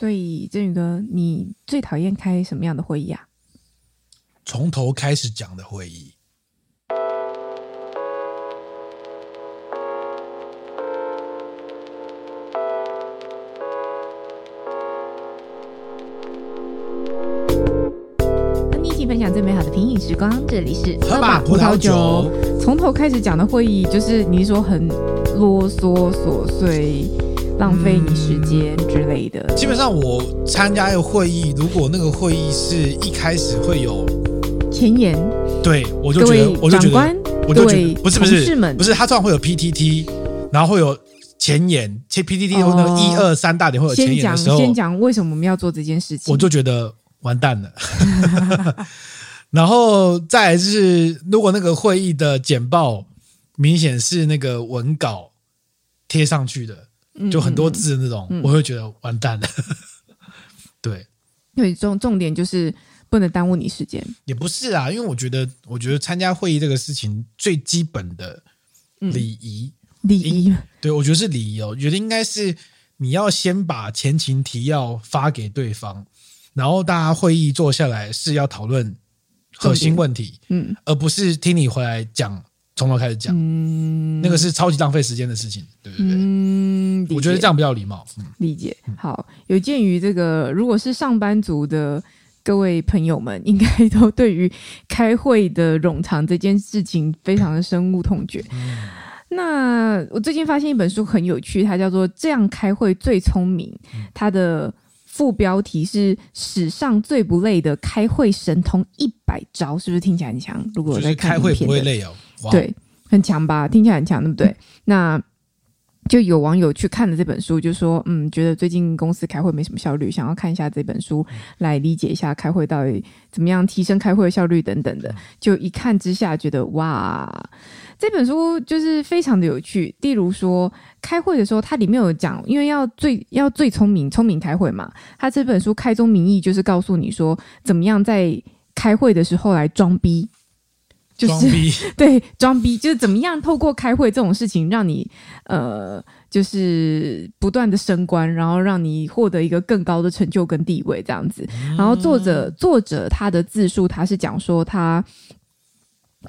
所以振宇哥，你最讨厌开什么样的会议啊？从头开始讲的会议。和你一起分享最美好的品饮时光，这里是喝吧葡萄酒。从头开始讲的会议，就是你说很啰嗦琐碎。浪费你时间之类的。基本上我参加一个会议，如果那个会议是一开始会有前言，对我就觉得，我就觉得，我就觉得不是不是不是，他通常会有 PTT，然后会有前言，切 PTT 有那个一二三大点会有前言的时候，先讲为什么我们要做这件事情，我就觉得完蛋了。然后再来就是，如果那个会议的简报明显是那个文稿贴上去的。就很多字那种，嗯、我会觉得完蛋了。对，对，重重点就是不能耽误你时间。也不是啊，因为我觉得，我觉得参加会议这个事情最基本的礼仪，礼仪、嗯，对我觉得是礼仪哦。我觉得应该是你要先把前情提要发给对方，然后大家会议坐下来是要讨论核心问题，嗯，而不是听你回来讲。从头开始讲，嗯，那个是超级浪费时间的事情，对不对？嗯，我觉得这样比较礼貌。嗯、理解。好，有鉴于这个，如果是上班族的各位朋友们，应该都对于开会的冗长这件事情非常的深恶痛绝。嗯、那我最近发现一本书很有趣，它叫做《这样开会最聪明》，它的副标题是“史上最不累的开会神通一百招”，是不是听起来很强？如果我在看开会不会累哦。对，很强吧？听起来很强，对不对？嗯、那就有网友去看了这本书，就说：“嗯，觉得最近公司开会没什么效率，想要看一下这本书来理解一下开会到底怎么样提升开会的效率等等的。”就一看之下，觉得哇，这本书就是非常的有趣。例如说，开会的时候，它里面有讲，因为要最要最聪明，聪明开会嘛。他这本书开宗明义就是告诉你说，怎么样在开会的时候来装逼。就是装，对，装逼就是怎么样透过开会这种事情，让你呃，就是不断的升官，然后让你获得一个更高的成就跟地位这样子。然后作者作者他的自述，他是讲说他，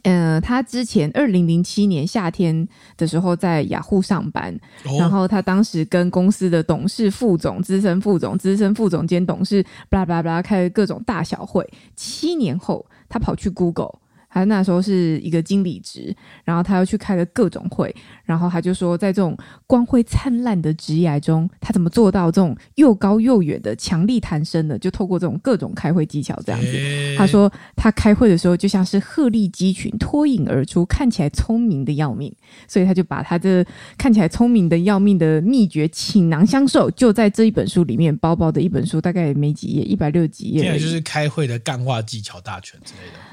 呃，他之前二零零七年夏天的时候在雅虎上班，然后他当时跟公司的董事、副总、资深副总、资深副总兼董事，巴拉巴拉巴拉开各种大小会。七年后，他跑去 Google。他那时候是一个经理职，然后他又去开了各种会，然后他就说，在这种光辉灿烂的职业中，他怎么做到这种又高又远的强力弹升的？就透过这种各种开会技巧这样子。欸、他说他开会的时候就像是鹤立鸡群，脱颖而出，看起来聪明的要命，所以他就把他这看起来聪明的要命的秘诀倾囊相授，就在这一本书里面，薄薄的一本书，大概没几页，一百六十几页。就是开会的干话技巧大全之类的。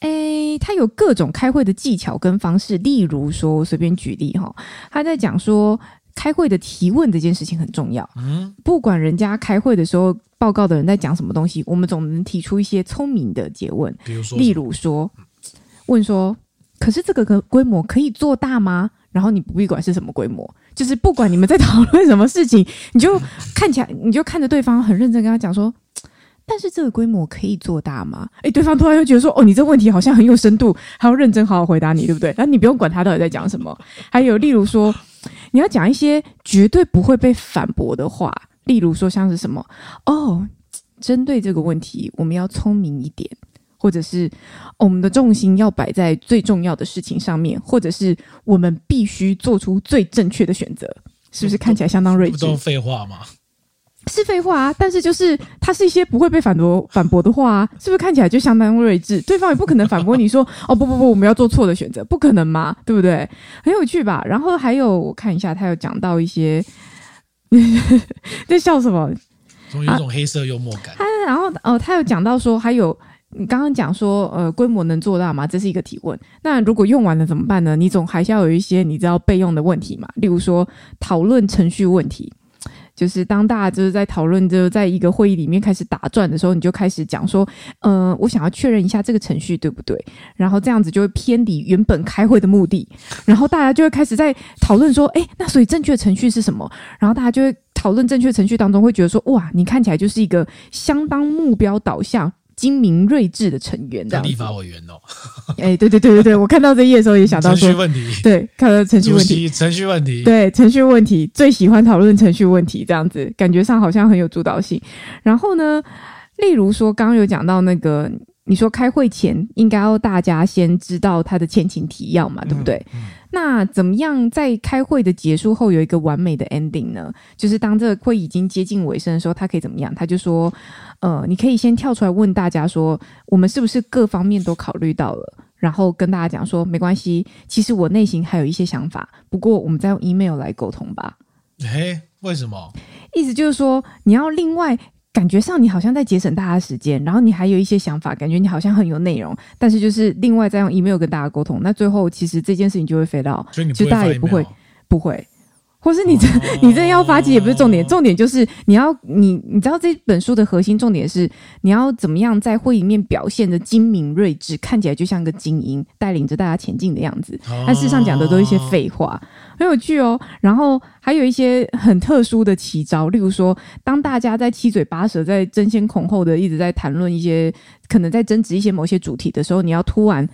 诶，他有各种开会的技巧跟方式，例如说，我随便举例哈，他在讲说，开会的提问这件事情很重要。嗯，不管人家开会的时候报告的人在讲什么东西，我们总能提出一些聪明的结问。比如说，例如说，问说，可是这个个规模可以做大吗？然后你不必管是什么规模，就是不管你们在讨论什么事情，你就看起来，你就看着对方很认真跟他讲说。但是这个规模可以做大吗？诶，对方突然又觉得说，哦，你这个问题好像很有深度，还要认真好好回答你，对不对？然后你不用管他到底在讲什么。还有，例如说，你要讲一些绝对不会被反驳的话，例如说像是什么，哦，针对这个问题，我们要聪明一点，或者是我们的重心要摆在最重要的事情上面，或者是我们必须做出最正确的选择，是不是看起来相当睿智？不都废话吗？是废话啊，但是就是它是一些不会被反驳反驳的话啊，是不是看起来就相当睿智？对方也不可能反驳你说哦，不不不，我们要做错的选择，不可能嘛，对不对？很有趣吧？然后还有我看一下，他有讲到一些，在笑什么？总有一种黑色幽默感。他、啊、然后哦，他有讲到说，还有你刚刚讲说，呃，规模能做大吗？这是一个提问。那如果用完了怎么办呢？你总还是要有一些你知道备用的问题嘛？例如说讨论程序问题。就是当大家就是在讨论，就在一个会议里面开始打转的时候，你就开始讲说，嗯、我想要确认一下这个程序对不对，然后这样子就会偏离原本开会的目的，然后大家就会开始在讨论说，诶，那所以正确的程序是什么？然后大家就会讨论正确程序当中，会觉得说，哇，你看起来就是一个相当目标导向。精明睿智的成员，这样立法委员哦，哎、欸，对对对对对，我看到这页的时候也想到说程序问题，对，看到程序问题，程序问题，对，程序问题，最喜欢讨论程序问题，这样子感觉上好像很有主导性。然后呢，例如说刚刚有讲到那个，你说开会前应该要大家先知道他的前情提要嘛，对不对？嗯嗯那怎么样在开会的结束后有一个完美的 ending 呢？就是当这个会已经接近尾声的时候，他可以怎么样？他就说，呃，你可以先跳出来问大家说，我们是不是各方面都考虑到了？然后跟大家讲说，没关系，其实我内心还有一些想法，不过我们再用 email 来沟通吧。诶，为什么？意思就是说，你要另外。感觉上你好像在节省大家的时间，然后你还有一些想法，感觉你好像很有内容，但是就是另外再用 email 跟大家沟通，那最后其实这件事情就会飞到，就大家也不会不会，或是你这、哦、你这要发迹也不是重点，重点就是你要你你知道这本书的核心重点是你要怎么样在会里面表现的精明睿智，看起来就像个精英带领着大家前进的样子，但事实上讲的都是一些废话。很有趣哦，然后还有一些很特殊的奇招，例如说，当大家在七嘴八舌、在争先恐后的一直在谈论一些可能在争执一些某些主题的时候，你要突然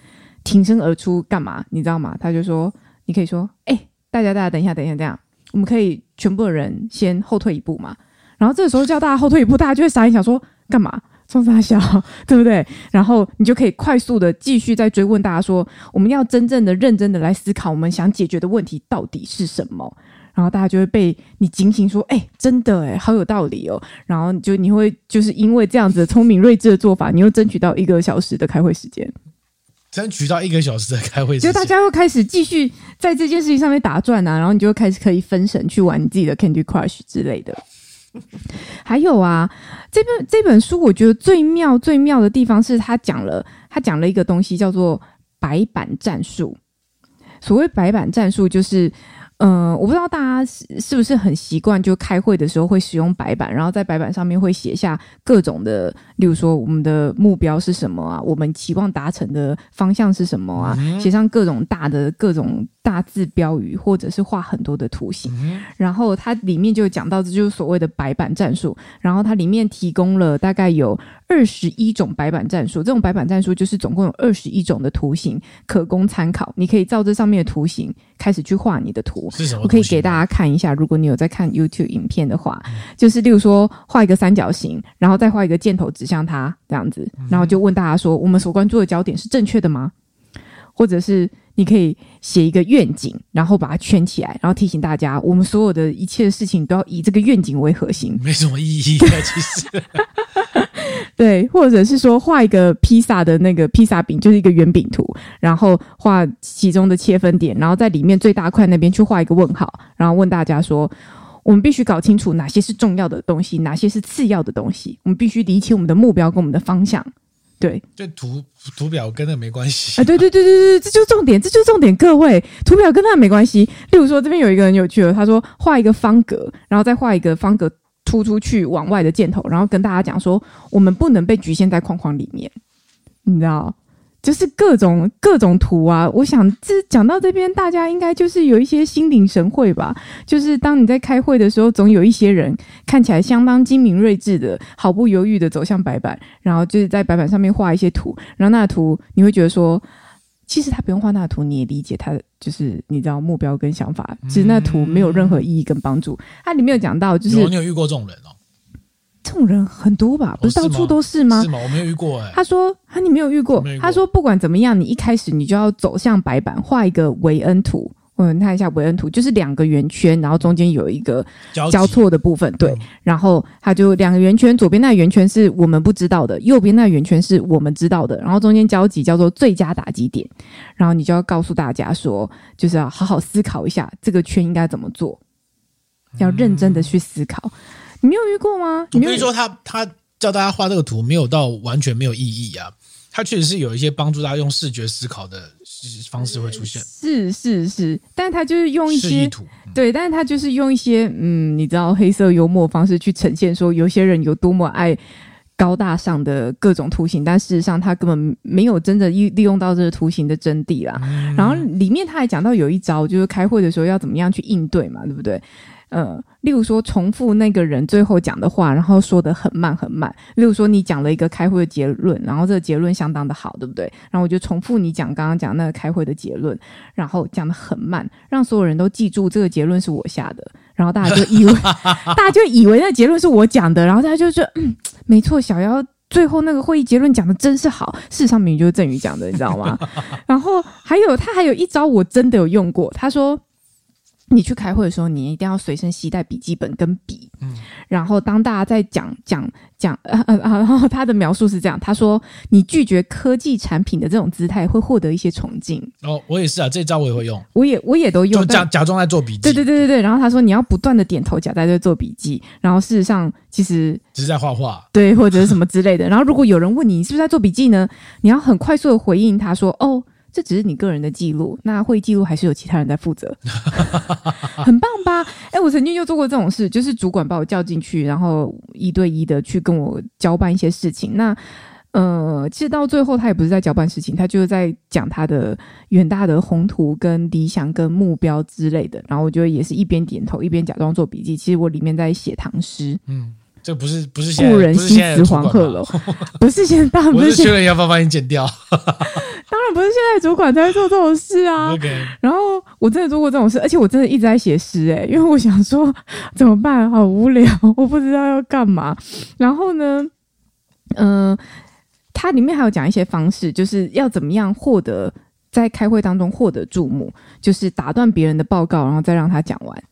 挺身而出干嘛？你知道吗？他就说，你可以说，哎、欸，大家大家等一下，等一下，这样我们可以全部的人先后退一步嘛。然后这个时候叫大家后退一步，大家就会傻眼，想说干嘛？冲三小，对不对？然后你就可以快速的继续再追问大家说，我们要真正的认真的来思考，我们想解决的问题到底是什么？然后大家就会被你警醒说，哎，真的哎，好有道理哦。然后就你会就是因为这样子聪明睿智的做法，你又争取到一个小时的开会时间，争取到一个小时的开会，就大家又开始继续在这件事情上面打转啊，然后你就开始可以分神去玩你自己的 Candy Crush 之类的。还有啊，这本这本书我觉得最妙最妙的地方是他讲了，他讲了一个东西叫做白板战术。所谓白板战术，就是。嗯、呃，我不知道大家是是不是很习惯，就开会的时候会使用白板，然后在白板上面会写下各种的，例如说我们的目标是什么啊，我们期望达成的方向是什么啊，写上各种大的各种大字标语，或者是画很多的图形。然后它里面就讲到，这就是所谓的白板战术。然后它里面提供了大概有二十一种白板战术，这种白板战术就是总共有二十一种的图形可供参考，你可以照这上面的图形开始去画你的图。是什么？我可以给大家看一下，如果你有在看 YouTube 影片的话，就是例如说画一个三角形，然后再画一个箭头指向它这样子，然后就问大家说：我们所关注的焦点是正确的吗？或者是你可以写一个愿景，然后把它圈起来，然后提醒大家，我们所有的一切事情都要以这个愿景为核心。没什么意义的，其实。对，或者是说画一个披萨的那个披萨饼，就是一个圆饼图，然后画其中的切分点，然后在里面最大块那边去画一个问号，然后问大家说，我们必须搞清楚哪些是重要的东西，哪些是次要的东西，我们必须理清我们的目标跟我们的方向。对，这图图表跟那没关系啊！对对对对对，这就是重点，这就是重点，各位，图表跟那没关系。例如说，这边有一个很有趣的，他说画一个方格，然后再画一个方格。突出去往外的箭头，然后跟大家讲说，我们不能被局限在框框里面，你知道，就是各种各种图啊。我想这讲到这边，大家应该就是有一些心领神会吧。就是当你在开会的时候，总有一些人看起来相当精明睿智的，毫不犹豫的走向白板，然后就是在白板上面画一些图，然后那图你会觉得说。其实他不用画那图，你也理解他就是你知道目标跟想法。其实那图没有任何意义跟帮助。他里面有讲到，就是有你有遇过这种人哦？这种人很多吧？不是到处都是吗？是吗？我没有遇过哎。他说：“啊，你没有遇过？”他说：“不管怎么样，你一开始你就要走向白板，画一个维恩图。”我们看一下韦恩图，就是两个圆圈，然后中间有一个交错的部分，对。嗯、然后它就两个圆圈，左边那个圆圈是我们不知道的，右边那个圆圈是我们知道的，然后中间交集叫做最佳打击点。然后你就要告诉大家说，就是要好好思考一下这个圈应该怎么做，要认真的去思考。嗯、你没有遇过吗？你没有说他他叫大家画这个图没有到完全没有意义啊，他确实是有一些帮助大家用视觉思考的。方式会出现，是是是，但他就是用一些对，但是他就是用一些嗯，你知道黑色幽默方式去呈现，说有些人有多么爱高大上的各种图形，但事实上他根本没有真的利利用到这个图形的真谛啦。嗯、然后里面他还讲到有一招，就是开会的时候要怎么样去应对嘛，对不对？呃，例如说重复那个人最后讲的话，然后说的很慢很慢。例如说你讲了一个开会的结论，然后这个结论相当的好，对不对？然后我就重复你讲刚刚讲那个开会的结论，然后讲的很慢，让所有人都记住这个结论是我下的，然后大家就以为 大家就以为那结论是我讲的，然后大家就说嗯，没错，小妖。最后那个会议结论讲的真是好，事实上明明就是郑宇讲的，你知道吗？然后还有他还有一招我真的有用过，他说。你去开会的时候，你一定要随身携带笔记本跟笔。嗯，然后当大家在讲讲讲，呃呃，然后他的描述是这样，他说：“你拒绝科技产品的这种姿态，会获得一些崇敬。”哦，我也是啊，这招我也会用，我也我也都用，就假假装在做笔记。对对对对对。然后他说：“你要不断的点头，假在在做笔记。”然后事实上，其实只是在画画，对，或者是什么之类的。然后如果有人问你，你是不是在做笔记呢？你要很快速的回应他说：“哦。”这只是你个人的记录，那会议记录还是有其他人在负责，很棒吧？哎，我曾经就做过这种事，就是主管把我叫进去，然后一对一的去跟我交办一些事情。那呃，其实到最后他也不是在交办事情，他就是在讲他的远大的宏图、跟理想、跟目标之类的。然后我觉得也是一边点头一边假装做笔记，其实我里面在写唐诗。嗯。这不是不是故人西辞黄鹤楼，不是现在，当然不是现在，要不要帮你剪掉？当然不是现在主管在做这种事啊。然后我真的做过这种事，而且我真的一直在写诗诶，因为我想说怎么办？好无聊，我不知道要干嘛。然后呢，嗯、呃，它里面还有讲一些方式，就是要怎么样获得在开会当中获得注目，就是打断别人的报告，然后再让他讲完。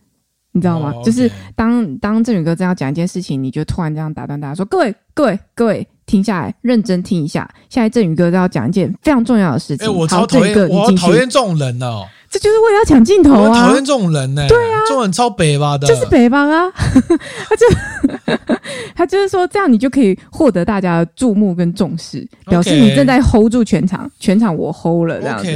你知道吗？Oh. 就是当当郑宇哥这样讲一件事情，你就突然这样打断大家说：“各位，各位，各位，停下来，认真听一下。现在振宇哥要讲一件非常重要的事情。”哎，我超讨厌，我讨厌这种人哦。这就是为了要抢镜头啊！讨厌这种人呢、欸。对啊，这种人超北吧的，就是北方啊。他就 他就是说，这样你就可以获得大家的注目跟重视，表示你正在 hold 住全场，全场我 hold 了这样子.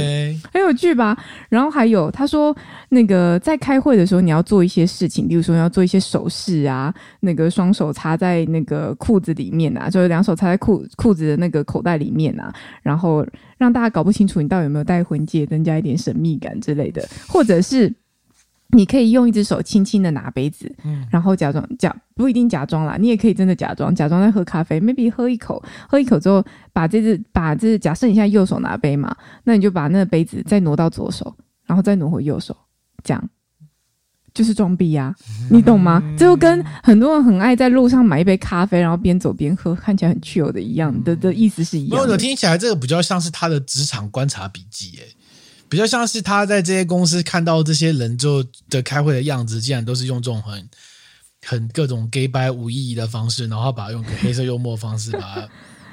很有趣吧？然后还有他说，那个在开会的时候，你要做一些事情，比如说要做一些手势啊，那个双手插在那个裤子里面啊，就是两手插在裤裤子的那个口袋里面啊，然后。让大家搞不清楚你到底有没有戴婚戒，增加一点神秘感之类的，或者是你可以用一只手轻轻的拿杯子，嗯，然后假装假不一定假装啦，你也可以真的假装假装在喝咖啡，maybe 喝一口，喝一口之后把这只把这假设你现在右手拿杯嘛，那你就把那个杯子再挪到左手，然后再挪回右手，这样。就是装逼呀，你懂吗？这就跟很多人很爱在路上买一杯咖啡，然后边走边喝，看起来很 chill 的一样的的意思是一样的。我听起来这个比较像是他的职场观察笔记，诶，比较像是他在这些公司看到这些人就的开会的样子，竟然都是用这种很 很各种 gay 掰无意义的方式，然后把它用个黑色幽默的方式把它。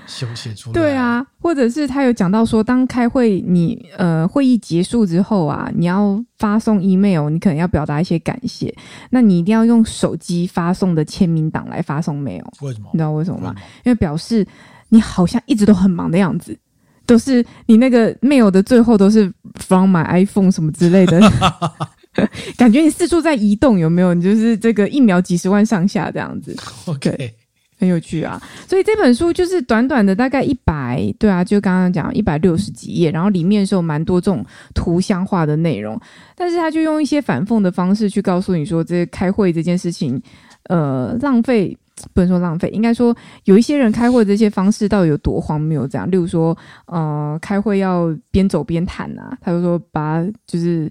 写写出来，对啊，或者是他有讲到说，当开会你呃会议结束之后啊，你要发送 email，你可能要表达一些感谢，那你一定要用手机发送的签名档来发送 mail。为什么？你知道为什么吗？因为表示你好像一直都很忙的样子，都是你那个 mail 的最后都是 from my iPhone 什么之类的，感觉你四处在移动，有没有？你就是这个一秒几十万上下这样子。OK。很有趣啊，所以这本书就是短短的大概一百，对啊，就刚刚讲一百六十几页，然后里面是有蛮多这种图像化的内容，但是他就用一些反讽的方式去告诉你说，这开会这件事情，呃，浪费不能说浪费，应该说有一些人开会这些方式到底有多荒谬，这样，例如说，呃，开会要边走边谈啊，他就说把就是。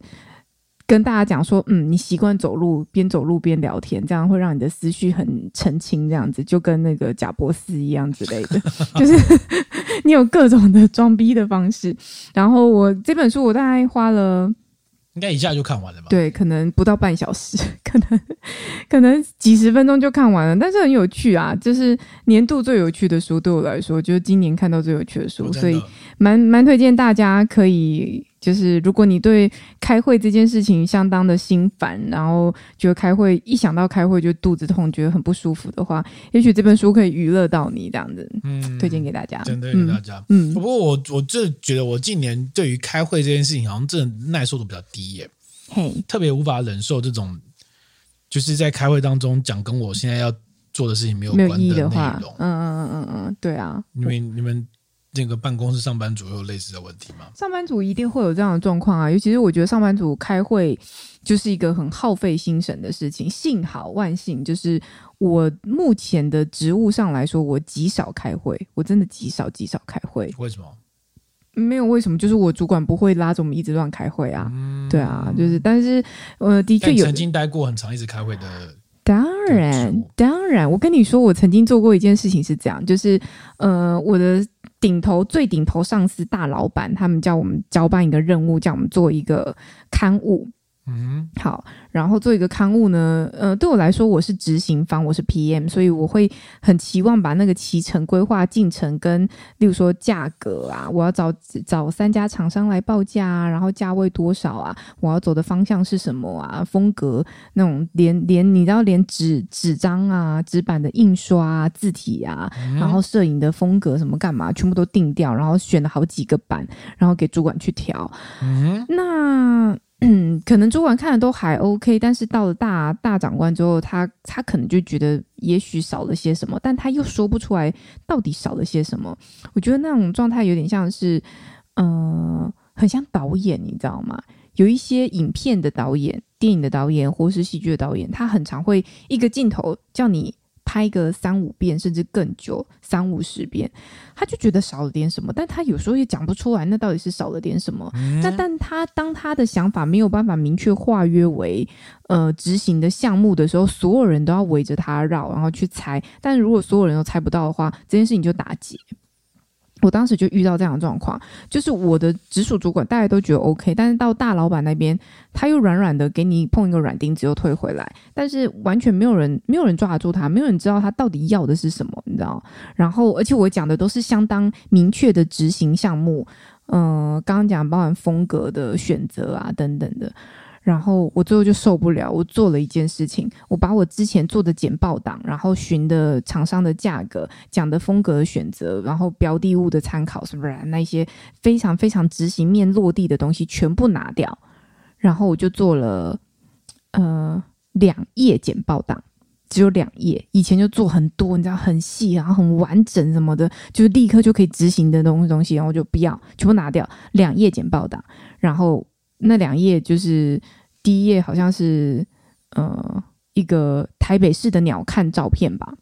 跟大家讲说，嗯，你习惯走路边走路边聊天，这样会让你的思绪很澄清，这样子就跟那个贾伯斯一样之类的，就是你有各种的装逼的方式。然后我这本书我大概花了。应该一下就看完了吧？对，可能不到半小时，可能可能几十分钟就看完了，但是很有趣啊！就是年度最有趣的书，对我来说，就是今年看到最有趣的书，所以蛮蛮推荐大家可以，就是如果你对开会这件事情相当的心烦，然后觉得开会一想到开会就肚子痛，觉得很不舒服的话，也许这本书可以娱乐到你这样子。嗯，推荐给大家，真的给大家。嗯，不过我我这觉得我近年对于开会这件事情，好像真的耐受度比较低耶。嘿，特别无法忍受这种，就是在开会当中讲跟我现在要做的事情没有关的内容。嗯嗯嗯嗯嗯，对啊，你们你们那个办公室上班族有类似的问题吗？上班族一定会有这样的状况啊，尤其是我觉得上班族开会就是一个很耗费心神的事情。幸好万幸，就是我目前的职务上来说，我极少开会，我真的极少极少开会。为什么？没有为什么，就是我主管不会拉着我们一直乱开会啊。嗯、对啊，就是，但是呃，的确有曾经待过很长一直开会的。当然，当然，我跟你说，我曾经做过一件事情是这样，就是呃，我的。顶头最顶头上司大老板，他们叫我们交办一个任务，叫我们做一个刊物。嗯，好，然后做一个刊物呢，呃，对我来说，我是执行方，我是 PM，所以我会很期望把那个期程规划进程跟，例如说价格啊，我要找找三家厂商来报价啊，然后价位多少啊，我要走的方向是什么啊，风格那种连连你知道连纸纸张啊、纸板的印刷啊、字体啊，嗯、然后摄影的风格什么干嘛，全部都定掉，然后选了好几个版，然后给主管去调。嗯，那。嗯，可能主管看的都还 OK，但是到了大大长官之后，他他可能就觉得也许少了些什么，但他又说不出来到底少了些什么。我觉得那种状态有点像是，呃，很像导演，你知道吗？有一些影片的导演、电影的导演或是戏剧的导演，他很常会一个镜头叫你。拍个三五遍，甚至更久，三五十遍，他就觉得少了点什么，但他有时候也讲不出来，那到底是少了点什么？嗯、那但他当他的想法没有办法明确化约为呃执行的项目的时候，所有人都要围着他绕，然后去猜。但如果所有人都猜不到的话，这件事情就打结。我当时就遇到这样的状况，就是我的直属主管大家都觉得 OK，但是到大老板那边，他又软软的给你碰一个软钉子又退回来，但是完全没有人没有人抓得住他，没有人知道他到底要的是什么，你知道？然后而且我讲的都是相当明确的执行项目，嗯、刚刚讲包含风格的选择啊等等的。然后我最后就受不了，我做了一件事情，我把我之前做的简报档，然后寻的厂商的价格、讲的风格的选择，然后标的物的参考，是不是那些非常非常执行面落地的东西全部拿掉，然后我就做了呃两页简报档，只有两页，以前就做很多，你知道很细，然后很完整什么的，就是立刻就可以执行的东东西，然后就不要，全部拿掉，两页简报档，然后。那两页就是第一页，好像是呃一个台北市的鸟瞰照片吧。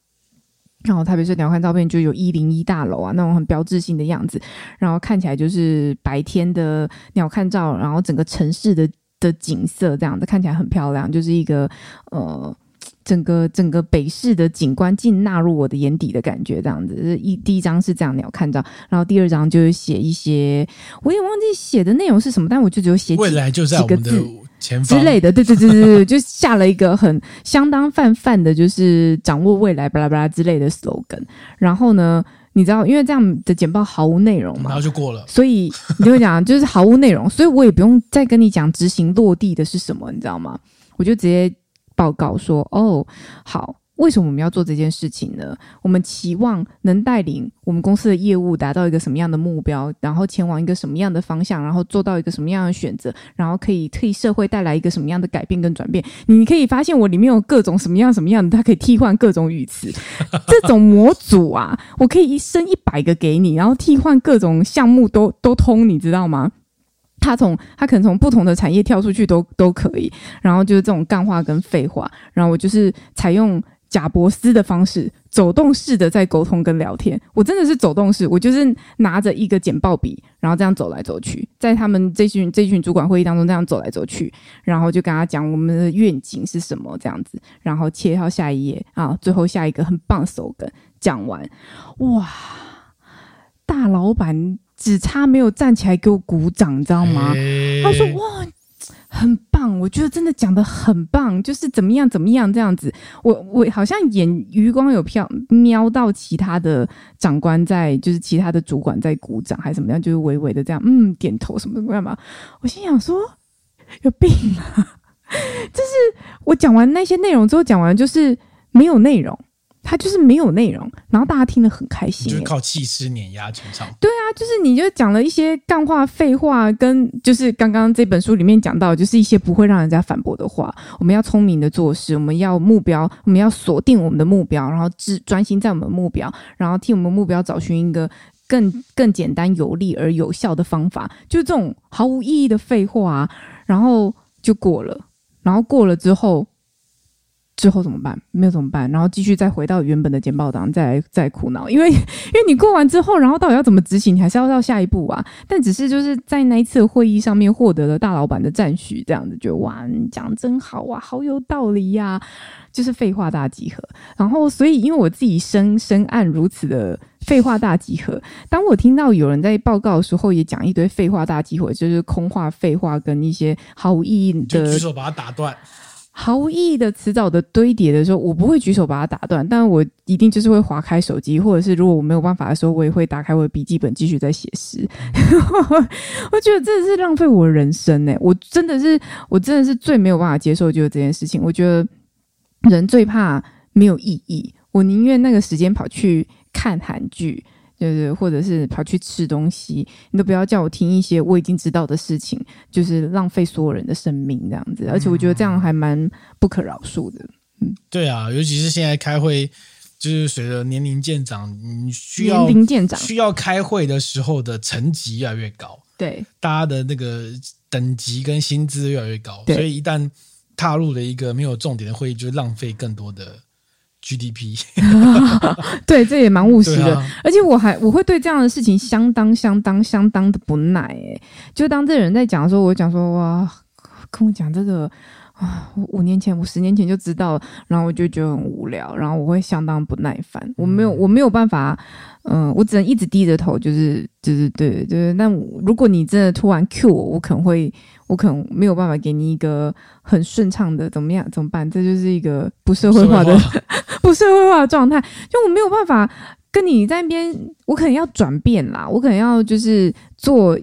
然后台北市鸟瞰照片就有一零一大楼啊，那种很标志性的样子。然后看起来就是白天的鸟瞰照，然后整个城市的的景色这样子看起来很漂亮，就是一个呃。整个整个北市的景观尽纳入我的眼底的感觉，这样子。一第一张是这样鸟看到，然后第二张就是写一些，我也忘记写的内容是什么，但我就只有写，未来就在我们的前方之类的。对对对对对，就下了一个很相当泛泛的，就是掌握未来巴拉巴拉之类的 slogan。然后呢，你知道，因为这样的简报毫无内容嘛，然后就过了。所以你就会讲，就是毫无内容，所以我也不用再跟你讲执行落地的是什么，你知道吗？我就直接。报告说：“哦，好，为什么我们要做这件事情呢？我们期望能带领我们公司的业务达到一个什么样的目标，然后前往一个什么样的方向，然后做到一个什么样的选择，然后可以替社会带来一个什么样的改变跟转变。你可以发现我里面有各种什么样什么样的，它可以替换各种语词。这种模组啊，我可以一生一百个给你，然后替换各种项目都都通，你知道吗？”他从他可能从不同的产业跳出去都都可以，然后就是这种干话跟废话，然后我就是采用贾伯斯的方式，走动式的在沟通跟聊天。我真的是走动式，我就是拿着一个简报笔，然后这样走来走去，在他们这群这群主管会议当中这样走来走去，然后就跟他讲我们的愿景是什么这样子，然后切到下一页啊，最后下一个很棒的 slogan 讲完，哇，大老板。只差没有站起来给我鼓掌，你知道吗？他说：“哇，很棒！我觉得真的讲的很棒，就是怎么样怎么样这样子。我我好像眼余光有瞟瞄到其他的长官在，就是其他的主管在鼓掌，还是怎么样，就是微微的这样，嗯，点头什么什么干嘛？我心想说有病啊！就是我讲完那些内容之后，讲完就是没有内容。”他就是没有内容，然后大家听得很开心，就是靠气势碾压全场。对啊，就是你就讲了一些干话、废话，跟就是刚刚这本书里面讲到，就是一些不会让人家反驳的话。我们要聪明的做事，我们要目标，我们要锁定我们的目标，然后只专心在我们的目标，然后替我们目标找寻一个更更简单、有力而有效的方法，就这种毫无意义的废话啊，然后就过了，然后过了之后。之后怎么办？没有怎么办？然后继续再回到原本的简报档，再再苦恼，因为 因为你过完之后，然后到底要怎么执行？你还是要到下一步啊。但只是就是在那一次会议上面获得了大老板的赞许，这样子就哇，你讲真好啊，好有道理呀，就是废话大集合。然后所以因为我自己深深谙如此的废话大集合，当我听到有人在报告的时候也讲一堆废话大集合，就是空话、废话跟一些毫无意义的，举手把它打断。毫无意义的词藻的堆叠的时候，我不会举手把它打断，但我一定就是会划开手机，或者是如果我没有办法的时候，我也会打开我的笔记本继续在写诗。我觉得真的是浪费我的人生呢！我真的是，我真的是最没有办法接受就是这件事情。我觉得人最怕没有意义，我宁愿那个时间跑去看韩剧。就是，或者是跑去吃东西，你都不要叫我听一些我已经知道的事情，就是浪费所有人的生命这样子。而且我觉得这样还蛮不可饶恕的。嗯，对啊，尤其是现在开会，就是随着年龄渐长，你需要年龄渐长需要开会的时候的层级越来越高，对，大家的那个等级跟薪资越来越高，所以一旦踏入了一个没有重点的会议，就浪费更多的。GDP，对，这也蛮务实的。啊、而且我还我会对这样的事情相当相当相当的不耐。哎，就当这人在讲的时候，我讲说哇，跟我讲这个啊，五年前我十年前就知道，然后我就觉得很无聊，然后我会相当不耐烦。我没有我没有办法，嗯、呃，我只能一直低着头，就是就是对对。但如果你真的突然 cue 我，我可能会。我可能没有办法给你一个很顺畅的怎么样？怎么办？这就是一个不社会化的不社会化状态。就我没有办法跟你在那边，我可能要转变啦，我可能要就是做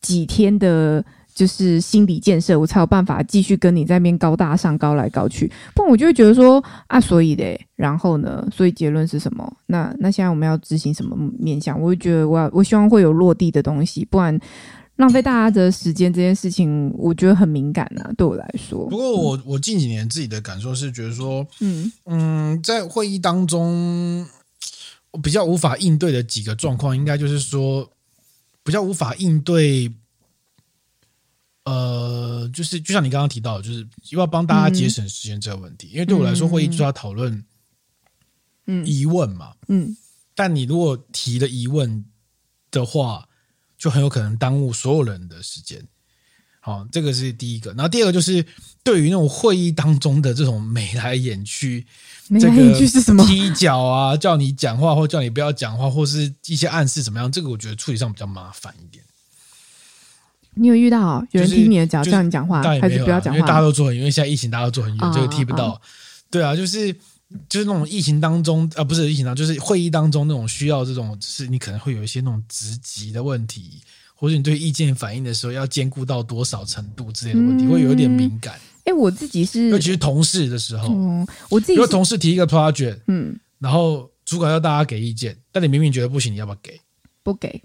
几天的，就是心理建设，我才有办法继续跟你在那边高大上、高来高去。不然我就会觉得说啊，所以嘞，然后呢？所以结论是什么？那那现在我们要执行什么面向？我会觉得我要我希望会有落地的东西，不然。浪费大家的时间这件事情，我觉得很敏感呐、啊，对我来说。不过我我近几年自己的感受是觉得说，嗯嗯，在会议当中，我比较无法应对的几个状况，应该就是说，比较无法应对，呃，就是就像你刚刚提到的，就是要帮大家节省时间这个问题。嗯、因为对我来说，会议就是要讨论，嗯，疑问嘛，嗯，嗯，但你如果提了疑问的话。就很有可能耽误所有人的时间，好，这个是第一个。然后第二个就是对于那种会议当中的这种眉来眼去，眉来眼去是什么？踢脚啊，叫你讲话或叫你不要讲话，或是一些暗示怎么样？这个我觉得处理上比较麻烦一点。你有遇到有人踢你的脚叫你讲话，还是不要讲话？因为大家都坐很远，因为现在疫情大家都坐很远，这个踢不到。对啊，就是。就是那种疫情当中啊，不是疫情当中，就是会议当中那种需要这种，是你可能会有一些那种职级的问题，或者你对意见反映的时候要兼顾到多少程度之类的问题，嗯、会有一点敏感。哎、欸，我自己是，尤其是同事的时候，嗯、我自己如果同事提一个 project，嗯，然后主管要大家给意见，但你明明觉得不行，你要不要给？不给？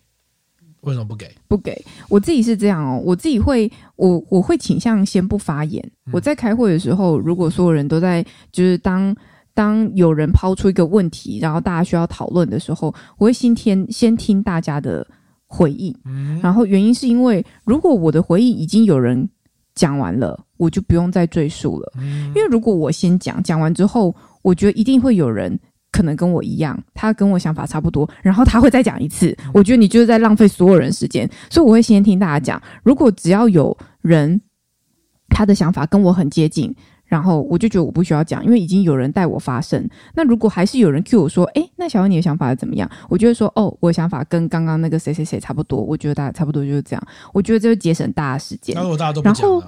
为什么不给？不给？我自己是这样哦，我自己会，我我会倾向先不发言。嗯、我在开会的时候，如果所有人都在，就是当。当有人抛出一个问题，然后大家需要讨论的时候，我会先听先听大家的回应。嗯，然后原因是因为，如果我的回应已经有人讲完了，我就不用再赘述了。嗯，因为如果我先讲，讲完之后，我觉得一定会有人可能跟我一样，他跟我想法差不多，然后他会再讲一次。我觉得你就是在浪费所有人时间，所以我会先听大家讲。如果只要有人他的想法跟我很接近。然后我就觉得我不需要讲，因为已经有人带我发声。那如果还是有人 cue 我说，哎，那小欧你的想法是怎么样？我就会说，哦，我的想法跟刚刚那个谁谁谁差不多。我觉得大家差不多就是这样。我觉得这就节省大家时间。如果大家都不讲，然后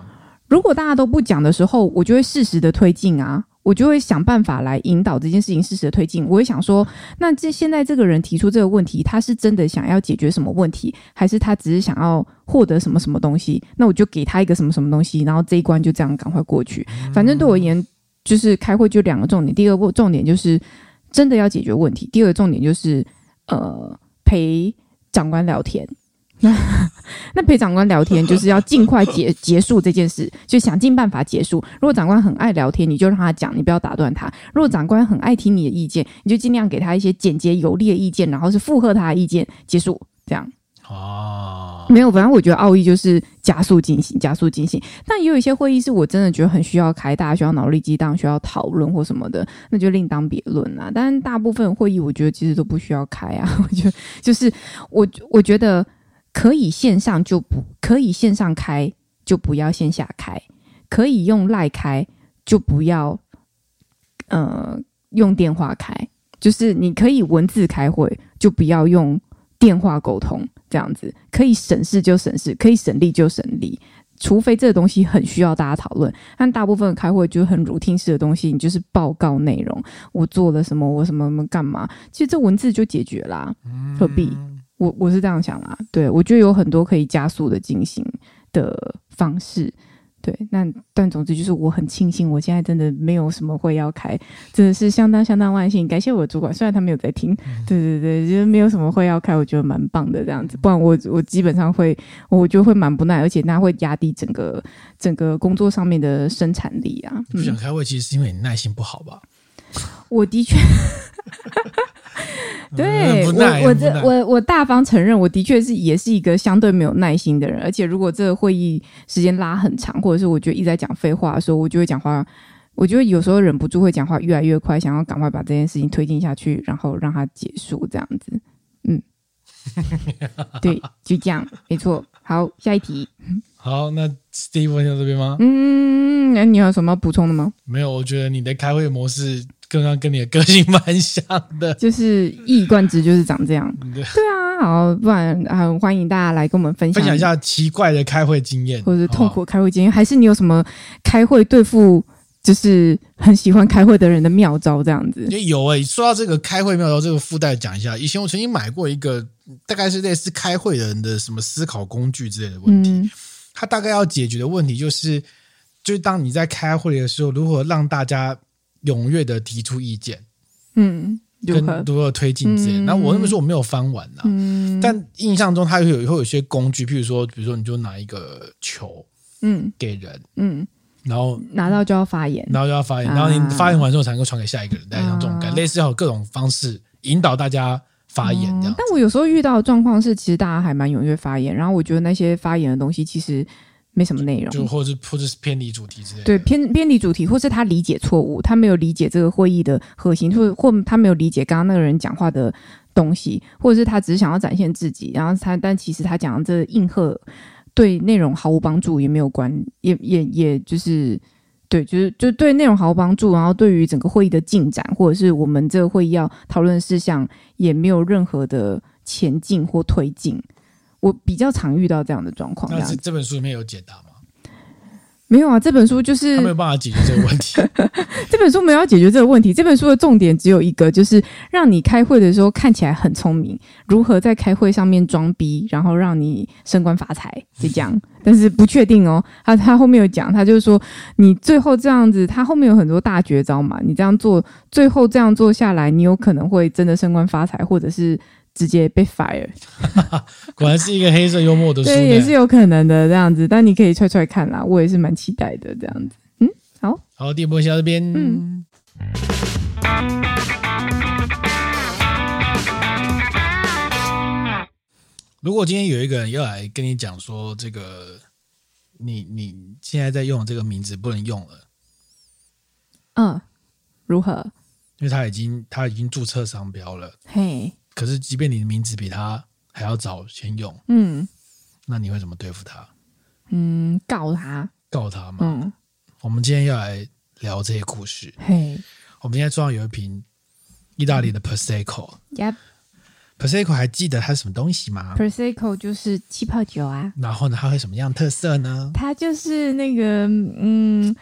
如果大家都不讲的时候，我就会适时的推进啊。我就会想办法来引导这件事情适时的推进。我会想说，那这现在这个人提出这个问题，他是真的想要解决什么问题，还是他只是想要获得什么什么东西？那我就给他一个什么什么东西，然后这一关就这样赶快过去。反正对我而言，就是开会就两个重点：第一个重点就是真的要解决问题；第二个重点就是呃陪长官聊天。那 那陪长官聊天就是要尽快结 结束这件事，就想尽办法结束。如果长官很爱聊天，你就让他讲，你不要打断他；如果长官很爱听你的意见，你就尽量给他一些简洁有力的意见，然后是附和他的意见，结束这样。哦，没有，反正我觉得奥义就是加速进行，加速进行。但也有一些会议是我真的觉得很需要开，大家需要脑力激荡，需要讨论或什么的，那就另当别论啦。但大部分会议，我觉得其实都不需要开啊。我觉得就是我，我觉得可以线上就不可以线上开，就不要线下开；可以用赖开，就不要呃用电话开。就是你可以文字开会，就不要用电话沟通。这样子可以省事就省事，可以省力就省力。除非这个东西很需要大家讨论，但大部分开会就很 routine 式的东西，你就是报告内容，我做了什么，我什么什么干嘛，其实这文字就解决啦，何必？我我是这样想啦，对，我觉得有很多可以加速的进行的方式。对，那但总之就是我很庆幸，我现在真的没有什么会要开，真的是相当相当万幸。感谢我的主管，虽然他没有在听，对对对，就是没有什么会要开，我觉得蛮棒的这样子。不然我我基本上会，我就会蛮不耐，而且那会压低整个整个工作上面的生产力啊。不想开会，其实是因为你耐心不好吧？我的确。对我，我这我我大方承认，我的确是也是一个相对没有耐心的人。而且，如果这个会议时间拉很长，或者是我觉得一直在讲废话的时候，我就会讲话。我觉得有时候忍不住会讲话越来越快，想要赶快把这件事情推进下去，然后让它结束这样子。嗯，对，就这样，没错。好，下一题。好，那 Steve 这边吗？嗯，那你有什么要补充的吗？没有，我觉得你的开会模式。刚刚跟你的个性蛮像的，就是一以贯之，就是长这样。对，啊，好，不然很欢迎大家来跟我们分享分享一下奇怪的开会经验，或者是痛苦的开会经验，还是你有什么开会对付就是很喜欢开会的人的妙招这样子？也有诶、欸，说到这个开会妙招，这个附带讲一下。以前我曾经买过一个，大概是类似开会的人的什么思考工具之类的问题。嗯、它大概要解决的问题就是，就是当你在开会的时候，如何让大家。踊跃的提出意见，嗯，跟如何推进之类。那、嗯、我那么说我没有翻完呐、啊，嗯，但印象中它会有会有一些工具，譬如说，比如说你就拿一个球，嗯，给人，嗯，然后拿到就要发言，然后就要发言，然后你发言完之后才能够传给下一个人，大概像这种感觉，类似要有各种方式引导大家发言这样、嗯。但我有时候遇到的状况是，其实大家还蛮踊跃发言，然后我觉得那些发言的东西其实。没什么内容，就或者或者是偏离主题之类的。对，偏偏离主题，或是他理解错误，他没有理解这个会议的核心，或或他没有理解刚刚那个人讲话的东西，或者是他只是想要展现自己，然后他但其实他讲的这个应和对内容毫无帮助，也没有关，也也也就是对，就是就对内容毫无帮助，然后对于整个会议的进展，或者是我们这个会议要讨论的事项，也没有任何的前进或推进。我比较常遇到这样的状况。但是这本书里面有解答吗？没有啊，这本书就是没有办法解决这个问题。这本书没有要解决这个问题。这本书的重点只有一个，就是让你开会的时候看起来很聪明，如何在开会上面装逼，然后让你升官发财，就这样。但是不确定哦。他他后面有讲，他就是说你最后这样子，他后面有很多大绝招嘛。你这样做，最后这样做下来，你有可能会真的升官发财，或者是。直接被 fire，果然是一个黑色幽默的书，对，也是有可能的这样子。但你可以踹踹看啦，我也是蛮期待的这样子。嗯，好，好，第一波先到这边。嗯，如果今天有一个人要来跟你讲说，这个你你现在在用的这个名字不能用了，嗯，如何？因为他已经他已经注册商标了，嘿。可是，即便你的名字比他还要早先用，嗯，那你会怎么对付他？嗯，告他，告他嘛。嗯，我们今天要来聊这些故事。嘿，我们今天桌上有一瓶意大利的 Prosecco。Yep。Prosecco 还记得它是什么东西吗？Prosecco 就是气泡酒啊。然后呢，它会什么样特色呢？它就是那个，嗯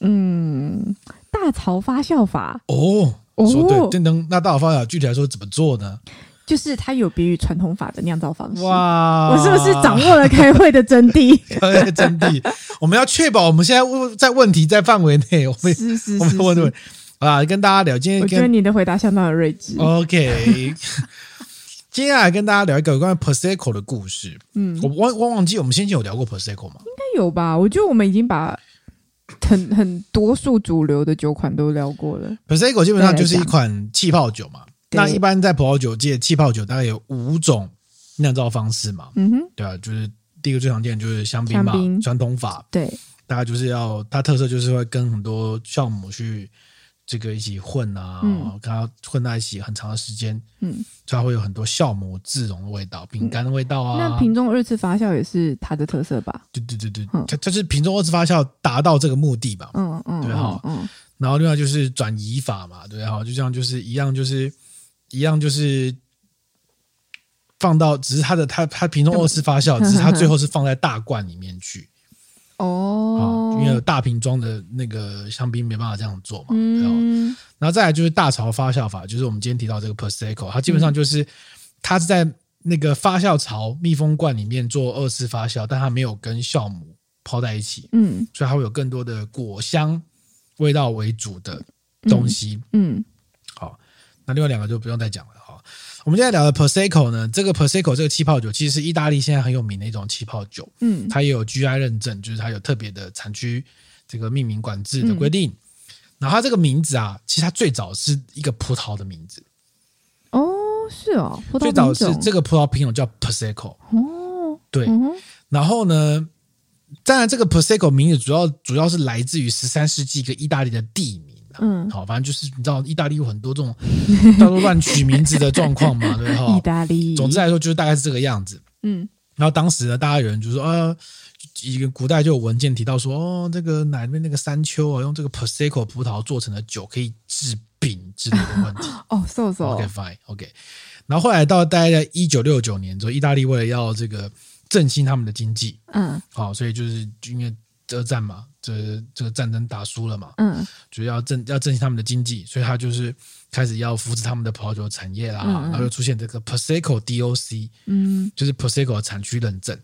嗯，大槽发酵法。哦。说对，电灯那大槽发酵具体来说怎么做呢？就是它有别于传统法的酿造方式。哇，我是不是掌握了开会的真谛？开会的真谛，我们要确保我们现在问在问题在范围内。我们是是是，我们问问啊，跟大家聊。今天我觉得你的回答相当的睿智。OK，接下来跟大家聊一个有关于 Prosecco 的故事。嗯，我忘忘忘记我们先前有聊过 Prosecco 吗？应该有吧。我觉得我们已经把 很很多数主流的酒款都聊过了。Prosecco 基本上就是一款气泡酒嘛。那一般在葡萄酒界，气泡酒大概有五种酿造方式嘛。嗯哼，对啊，就是第一个最常见就是香槟嘛，传统法。对，大概就是要它特色就是会跟很多酵母去。这个一起混啊，跟它混在一起很长的时间，嗯，所以它会有很多酵母自溶的味道，饼干的味道啊。那瓶中二次发酵也是它的特色吧？对对对对，它它是瓶中二次发酵达到这个目的吧？嗯嗯，对哈，嗯。然后另外就是转移法嘛，对哈，就这样就是一样，就是一样，就是放到只是它的它它瓶中二次发酵，只是它最后是放在大罐里面去。哦，因为有大瓶装的那个香槟没办法这样做嘛，嗯，然后再来就是大槽发酵法，就是我们今天提到这个 Prosecco，它基本上就是它是在那个发酵槽密封罐里面做二次发酵，但它没有跟酵母泡在一起，嗯，所以它会有更多的果香味道为主的东西，嗯，嗯，好，那另外两个就不用再讲了。我们现在聊的 Prosecco 呢，这个 Prosecco 这个气泡酒其实是意大利现在很有名的一种气泡酒，嗯，它也有 GI 认证，就是它有特别的产区这个命名管制的规定。嗯、然后它这个名字啊，其实它最早是一个葡萄的名字。哦，是哦，最早是这个葡萄品种叫 Prosecco。哦，对。嗯、然后呢，当然这个 Prosecco 名字主要主要是来自于十三世纪一个意大利的地名。嗯，好，反正就是你知道，意大利有很多这种 到处乱取名字的状况嘛，对哈。意大利，总之来说，就是大概是这个样子。嗯，然后当时呢，大家有人就说，呃，一个古代就有文件提到说，哦，这个哪边那个山丘啊，用这个 Prosecco 葡萄做成的酒可以治病之类的问题。哦，so so。OK，fine，OK。然后后来到大概在一九六九年之后，意大利为了要这个振兴他们的经济，嗯，好，所以就是因为。二战嘛，这这个战争打输了嘛，嗯，主要振要振兴他们的经济，所以他就是开始要扶持他们的葡萄酒产业啦，嗯、然后又出现这个 Prosecco DOC，嗯，就是 Prosecco 的产区认证。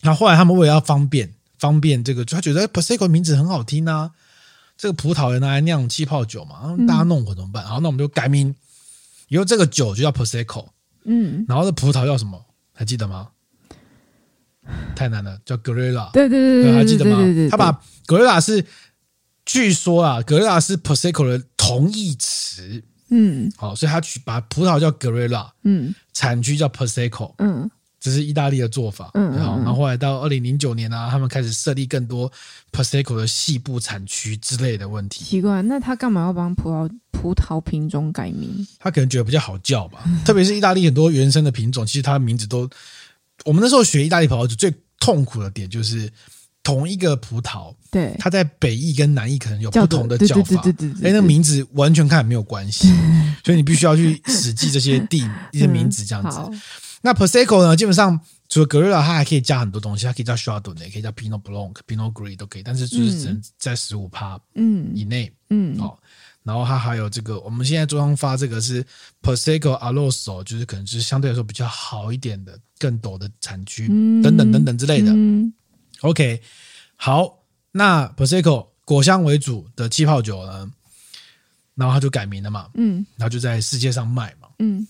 那后，后来他们为了要方便方便这个，他觉得 Prosecco 名字很好听啊，这个葡萄也拿来酿气泡酒嘛，大家弄混怎么办？然后，那我们就改名，以后这个酒就叫 Prosecco，嗯，然后这葡萄叫什么？还记得吗？太难了，叫 Glera。对对对对，还记得吗？他把 Glera 是，据说啊，Glera 是 Prosecco 的同义词。嗯，好，所以他取把葡萄叫 Glera，嗯，产区叫 Prosecco，嗯，这是意大利的做法。嗯，好，然后后来到二零零九年呢，他们开始设立更多 Prosecco 的细部产区之类的问题。奇怪，那他干嘛要帮葡萄葡萄品种改名？他可能觉得比较好叫吧。特别是意大利很多原生的品种，其实它的名字都。我们那时候学意大利葡萄酒最痛苦的点就是同一个葡萄，对，它在北义跟南义可能有不同的叫法，哎，那名字完全看没有关系，所以你必须要去死记这些地一些名字这样子。那 Prosecco 呢，基本上除了 Glera，它还可以加很多东西，它可以叫 Chardonnay，也可以叫 Pinot Blanc、Pinot Gris 都可以，但是就是只能在十五趴嗯以内，嗯，好。然后它还有这个，我们现在桌上发这个是 Prosecco Arosso，就是可能就是相对来说比较好一点的、更陡的产区，嗯、等等等等之类的。嗯、OK，好，那 Prosecco 果香为主的气泡酒呢，然后它就改名了嘛，嗯，然后就在世界上卖嘛，嗯，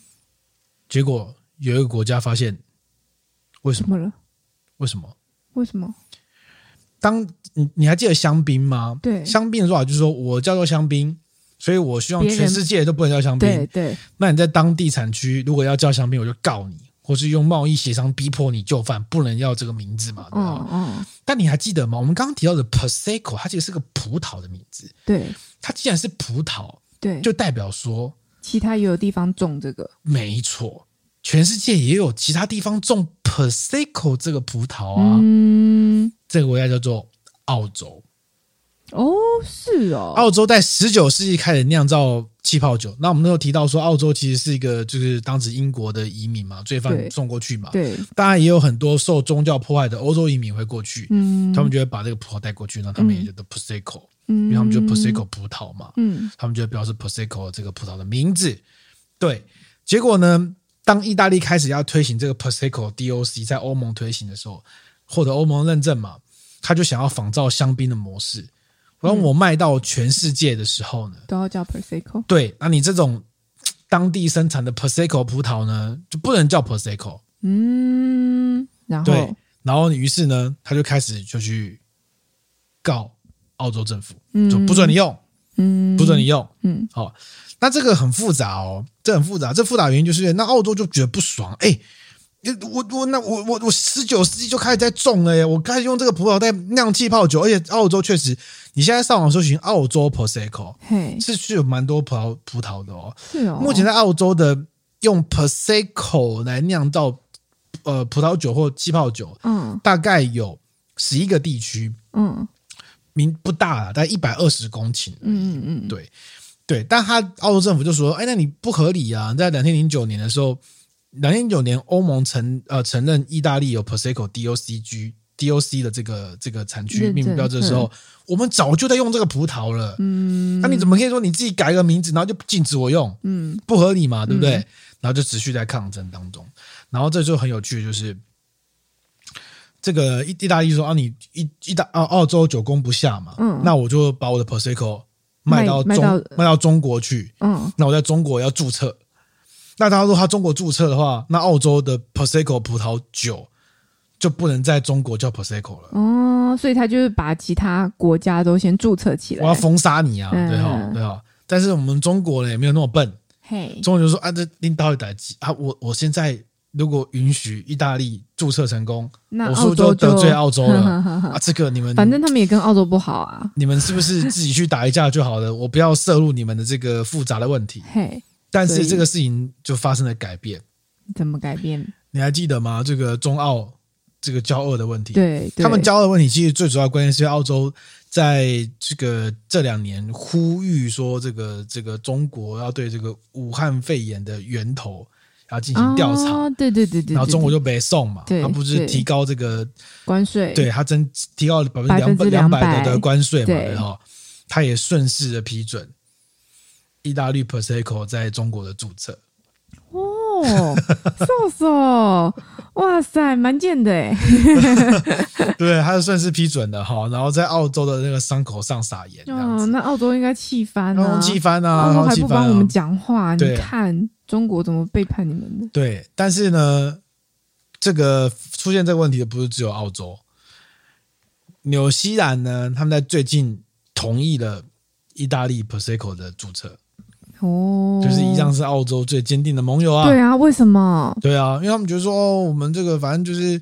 结果有一个国家发现，为什么？为什么？为什么？当你你还记得香槟吗？对，香槟的说法就是说我叫做香槟。所以我希望全世界都不能叫香槟。对对。那你在当地产区如果要叫香槟，我就告你，或是用贸易协商逼迫你就范，不能要这个名字嘛？但你还记得吗？我们刚刚提到的 Prosecco，它其实是个葡萄的名字。对。它既然是葡萄，对，就代表说其他也有地方种这个。没错，全世界也有其他地方种 Prosecco 这个葡萄啊。嗯。这个国家叫做澳洲。哦，是哦。澳洲在十九世纪开始酿造气泡酒。那我们那时候提到说，澳洲其实是一个就是当时英国的移民嘛，罪犯送过去嘛。对。当然也有很多受宗教迫害的欧洲移民会过去，嗯，他们就会把这个葡萄带过去，那他们也觉得 Prosecco，嗯，因为他们就 Prosecco 葡萄嘛，嗯，他们就表示 Prosecco 这个葡萄的名字。对。结果呢，当意大利开始要推行这个 Prosecco DOC 在欧盟推行的时候，获得欧盟认证嘛，他就想要仿照香槟的模式。当我卖到全世界的时候呢，都要叫 Prosecco。对，那你这种当地生产的 Prosecco 葡萄呢，就不能叫 Prosecco。嗯，然后对，然后于是呢，他就开始就去告澳洲政府，嗯、就不准你用，嗯，不准你用，嗯，好、哦，那这个很复杂哦，这很复杂，这复杂原因就是那澳洲就觉得不爽，哎。我我那我我我十九世纪就开始在种了耶！我开始用这个葡萄在酿气泡酒，而且澳洲确实，你现在上网搜寻澳洲 Prosecco，嘿，是是有蛮多葡萄葡萄的哦。是哦。目前在澳洲的用 Prosecco 来酿造呃葡萄酒或气泡酒，嗯，大概有十一个地区，嗯，名不大了，大概一百二十公顷，嗯嗯嗯，对对。但他澳洲政府就说，哎，那你不合理啊！在两千零九年的时候。两千零九年，欧盟承呃承认意大利有 Prosecco DOCG DOC 的这个这个产区命名标志的时候，我们早就在用这个葡萄了。嗯，那你怎么可以说你自己改个名字，然后就禁止我用？嗯，不合理嘛，对不对？嗯、然后就持续在抗争当中。然后这就很有趣，就是这个意意大利说啊，你意意大澳澳洲久攻不下嘛，嗯，那我就把我的 Prosecco 卖到中卖到中国去，嗯，那我在中国要注册。那他说他中国注册的话，那澳洲的 Prosecco 葡萄酒就不能在中国叫 Prosecco 了。哦，所以他就是把其他国家都先注册起来。我要封杀你啊！嗯、对哈，对哈。但是我们中国呢也没有那么笨。嘿，中国就说啊，这领导一打击啊，我我现在如果允许意大利注册成功，那我是不是就得罪澳洲了？啊，这个你们反正他们也跟澳洲不好啊。你们是不是自己去打一架就好了？我不要涉入你们的这个复杂的问题。嘿。但是这个事情就发生了改变，怎么改变？你还记得吗？这个中澳这个交恶的问题，对，对。他们交恶的问题，其实最主要关键是澳洲在这个这两年呼吁说，这个这个中国要对这个武汉肺炎的源头要进行调查，哦，对对对对，然后中国就北送嘛，他不是提高这个关税，对他增提高了百分之两百两百。的关税嘛，然后他也顺势的批准。意大利 Prosecco 在中国的注册。哦，瘦瘦，哇塞，蛮贱的哎，对，他是算是批准的哈，然后在澳洲的那个伤口上撒盐，哦，那澳洲应该气翻啊，气翻啊，然后还不帮我们讲话，你看中国怎么背叛你们的？对，但是呢，这个出现这个问题的不是只有澳洲，纽西兰呢，他们在最近同意了意大利 Prosecco 的注册。哦，就是一样是澳洲最坚定的盟友啊！对啊，为什么？对啊，因为他们觉得说，哦，我们这个反正就是，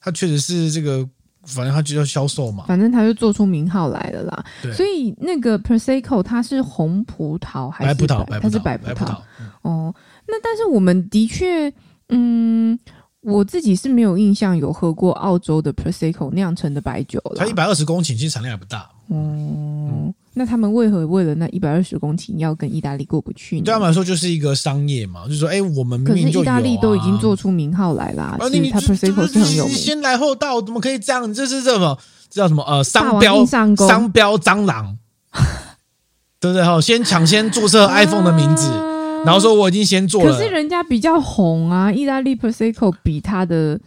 他确实是这个，反正他就要销售嘛，反正他就做出名号来了啦。对，所以那个 Prosecco 它是红葡萄还是白，白葡萄？它是白葡萄。葡萄嗯、哦，那但是我们的确，嗯，我自己是没有印象有喝过澳洲的 Prosecco 酿成的白酒了。它一百二十公顷，其实产量也不大。哦。嗯那他们为何为了那一百二十公顷要跟意大利过不去呢？对他们来说就是一个商业嘛，就是说，哎，我们明明、啊、可是意大利都已经做出名号来啦，而且它 Prosecco 是很有名。先来后到，怎么可以这样？这是什么？这叫什么？呃，商标商标蟑螂，对不对？哈，先抢先注册 iPhone 的名字，啊、然后说我已经先做了。可是人家比较红啊，意大利 Prosecco 比它的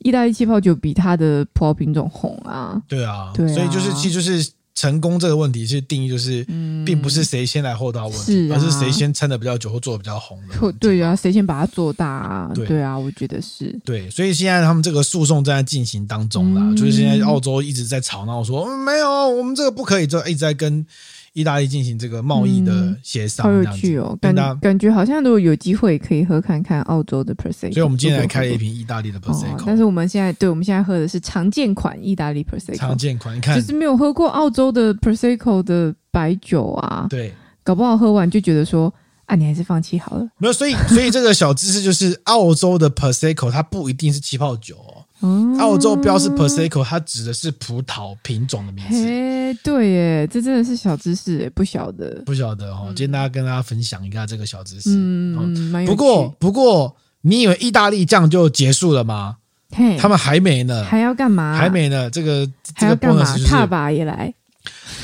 意大利气泡酒比它的葡萄品种红啊。对啊，对啊，所以就是其实就是。成功这个问题，其实定义就是，并不是谁先来后到问题，而是谁先撑的比较久或做的比较红的。对啊，谁先把它做大啊？对啊，我觉得是。对，所以现在他们这个诉讼正在进行当中啦，就是现在澳洲一直在吵闹说，没有，我们这个不可以，就一直在跟。意大利进行这个贸易的协商，嗯，好有趣哦，感感觉好像如果有机会可以喝看看澳洲的 Prosecco。所以我们今天来开了一瓶意大利的 Prosecco，哦，但是我们现在对我们现在喝的是常见款意大利 Prosecco，常见款，你看，就是没有喝过澳洲的 Prosecco 的白酒啊，对，搞不好喝完就觉得说，啊，你还是放弃好了。没有，所以所以这个小知识就是，澳洲的 Prosecco 它不一定是气泡酒哦。澳洲标是 Prosecco，它指的是葡萄品种的名字。哎，对耶，这真的是小知识耶，不晓得，不晓得哦。今天大家跟大家分享一下这个小知识。嗯，不过不过，你以为意大利这样就结束了吗？嘿，他们还没呢，还要干嘛？还没呢，这个这个干嘛？踏吧也来。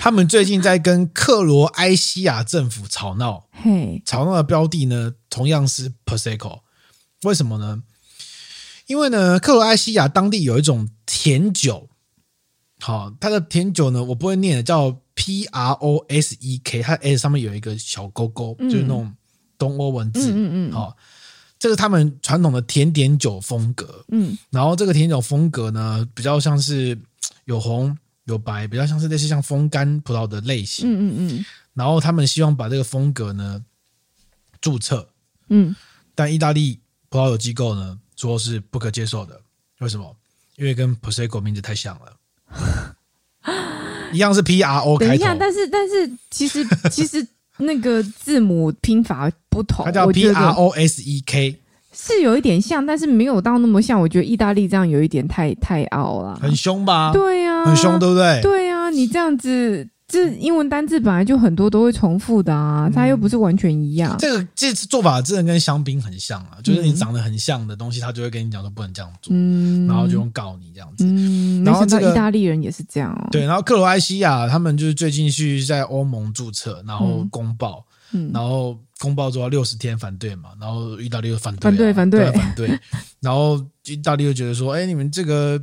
他们最近在跟克罗埃西亚政府吵闹，嘿，吵闹的标的呢，同样是 Prosecco，为什么呢？因为呢，克罗埃西亚当地有一种甜酒，好，它的甜酒呢，我不会念的，叫 P R O S E K，它 S 上面有一个小勾勾，就是那种东欧文字，嗯嗯，嗯，好、哦，这是他们传统的甜点酒风格，嗯，然后这个甜点酒风格呢，比较像是有红有白，比较像是类似像风干葡萄的类型，嗯嗯嗯，然后他们希望把这个风格呢注册，嗯，但意大利葡萄酒机构呢说是不可接受的，为什么？因为跟 Prosecco 名字太像了。一样是 P R O 开头，等一下，但是但是其实其实那个字母拼法不同，它叫 P R O S E K，是有一点像，但是没有到那么像。我觉得意大利这样有一点太太傲了，很凶吧？对呀、啊，很凶，对不对？对呀、啊，你这样子。这英文单字本来就很多都会重复的啊，它又不是完全一样。嗯、这个这次做法真的跟香槟很像啊，就是你长得很像的东西，他就会跟你讲说不能这样做，嗯，然后就用告你这样子。嗯，然后这个意大利人也是这样哦。对，然后克罗埃西亚他们就是最近去在欧盟注册，然后公报，嗯，然后公报之后六十天反对嘛，然后意大利又反对、啊，反对，反对，反对，然后意大利又觉得说，哎，你们这个。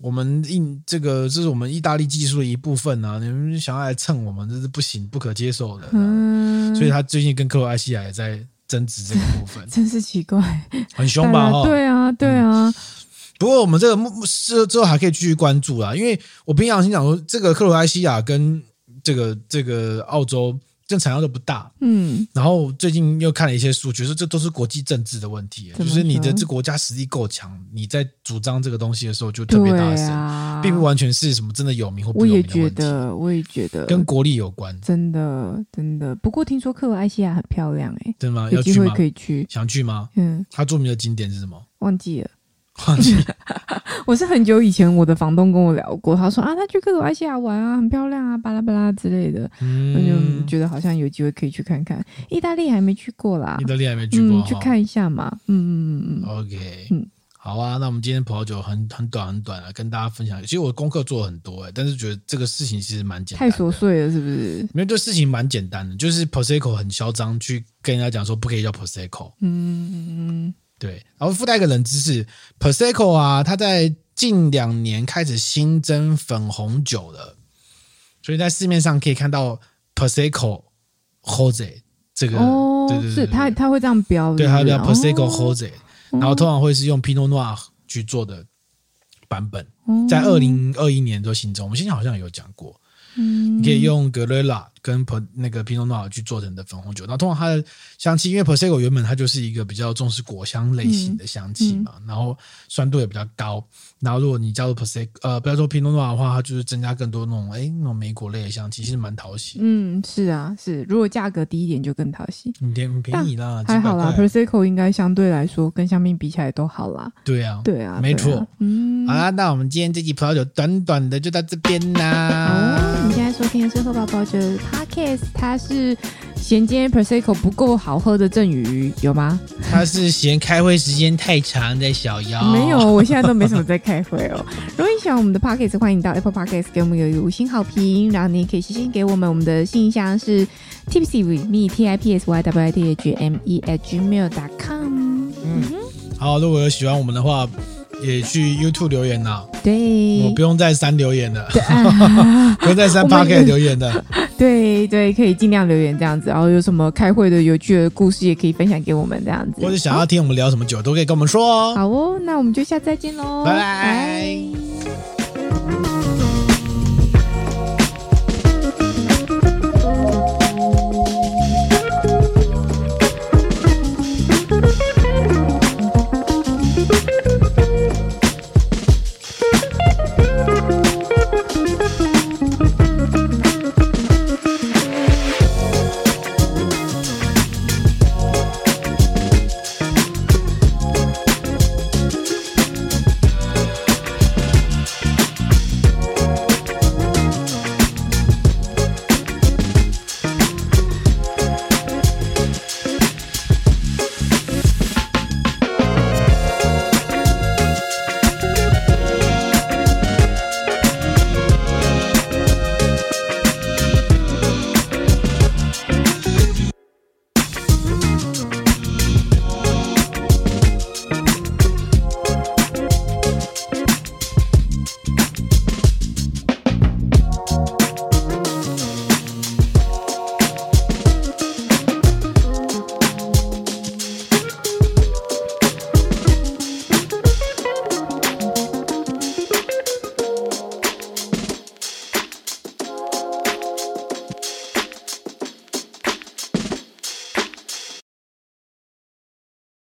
我们印这个这是我们意大利技术的一部分啊！你们想要来蹭我们，这是不行、不可接受的。嗯，所以他最近跟克罗埃西亚也在争执这个部分，真是奇怪，很凶吧？哈，对啊，对啊。嗯、不过我们这个是之后还可以继续关注啊，因为我平常心讲说，这个克罗埃西亚跟这个这个澳洲。这产量都不大，嗯，然后最近又看了一些书，觉得这都是国际政治的问题，就是你的这国家实力够强，你在主张这个东西的时候就特别大声，啊、并不完全是什么真的有名或不有名的问题。我也觉得，我也觉得跟国力有关，真的真的。不过听说克罗埃西亚很漂亮，欸，哎，真的吗？有机会可以去，想去吗？嗯，它著名的景点是什么？忘记了。我是很久以前，我的房东跟我聊过，他说啊，他去克罗埃西亚玩啊，很漂亮啊，巴拉巴拉之类的，嗯，我就觉得好像有机会可以去看看。意大利还没去过啦，意大利还没去过，嗯，去看一下嘛，嗯嗯嗯嗯。OK，嗯，好啊，那我们今天葡萄酒很很短很短啊，跟大家分享。其实我功课做了很多哎、欸，但是觉得这个事情其实蛮简单，太琐碎了，是不是？没有这事情蛮简单的，就是 Prosecco 很嚣张，去跟人家讲说不可以叫 Prosecco，嗯嗯嗯。对，然后附带一个冷知识，Prosecco 啊，它在近两年开始新增粉红酒了，所以在市面上可以看到 Prosecco Jose 这个，哦、对对对，对，是它它会这样标，对，它叫 Prosecco Rosé，然后通常会是用 Pinot Noir 去做的版本，在二零二一年都新增，我们现在好像有讲过，嗯，你可以用格跟那个 Pino Nore 去做成的粉红酒，然后通常它的香气，因为 Prosecco 原本它就是一个比较重视果香类型的香气嘛，嗯嗯、然后酸度也比较高，然后如果你加入 Prosecco，呃，不要说皮诺诺瓦的话，它就是增加更多那种哎那种莓果类的香气，其实蛮讨喜。嗯，是啊，是，如果价格低一点就更讨喜。你，便便宜啦，还好啦，Prosecco 应该相对来说跟香槟比起来都好啦。对啊，对啊，没错。啊、嗯，好啦，那我们今天这集葡萄酒短短的就到这边啦。哦，你现在收听的是喝宝宝酒 Podcast，它是嫌今天 Prosecco 不够好喝的郑宇有吗？他是嫌开会时间太长的小妖。没有，我现在都没什么在开会哦。如果你喜欢我们的 Podcast，欢迎到 Apple Podcast 给我们有一个五星好评，然后你也可以私信给我们，我们的信箱是 tipsy with me t i p s y w i t h m e at gmail dot com。嗯，好，如果有喜欢我们的话。也去 YouTube 留言呐，对，我不用再删留言了，啊、不用再删 Podcast 留言的，对对，可以尽量留言这样子，然后有什么开会的有趣的故事也可以分享给我们这样子，或者想要听我们聊什么酒，哦、都可以跟我们说哦。好哦，那我们就下次再见喽，拜。拜。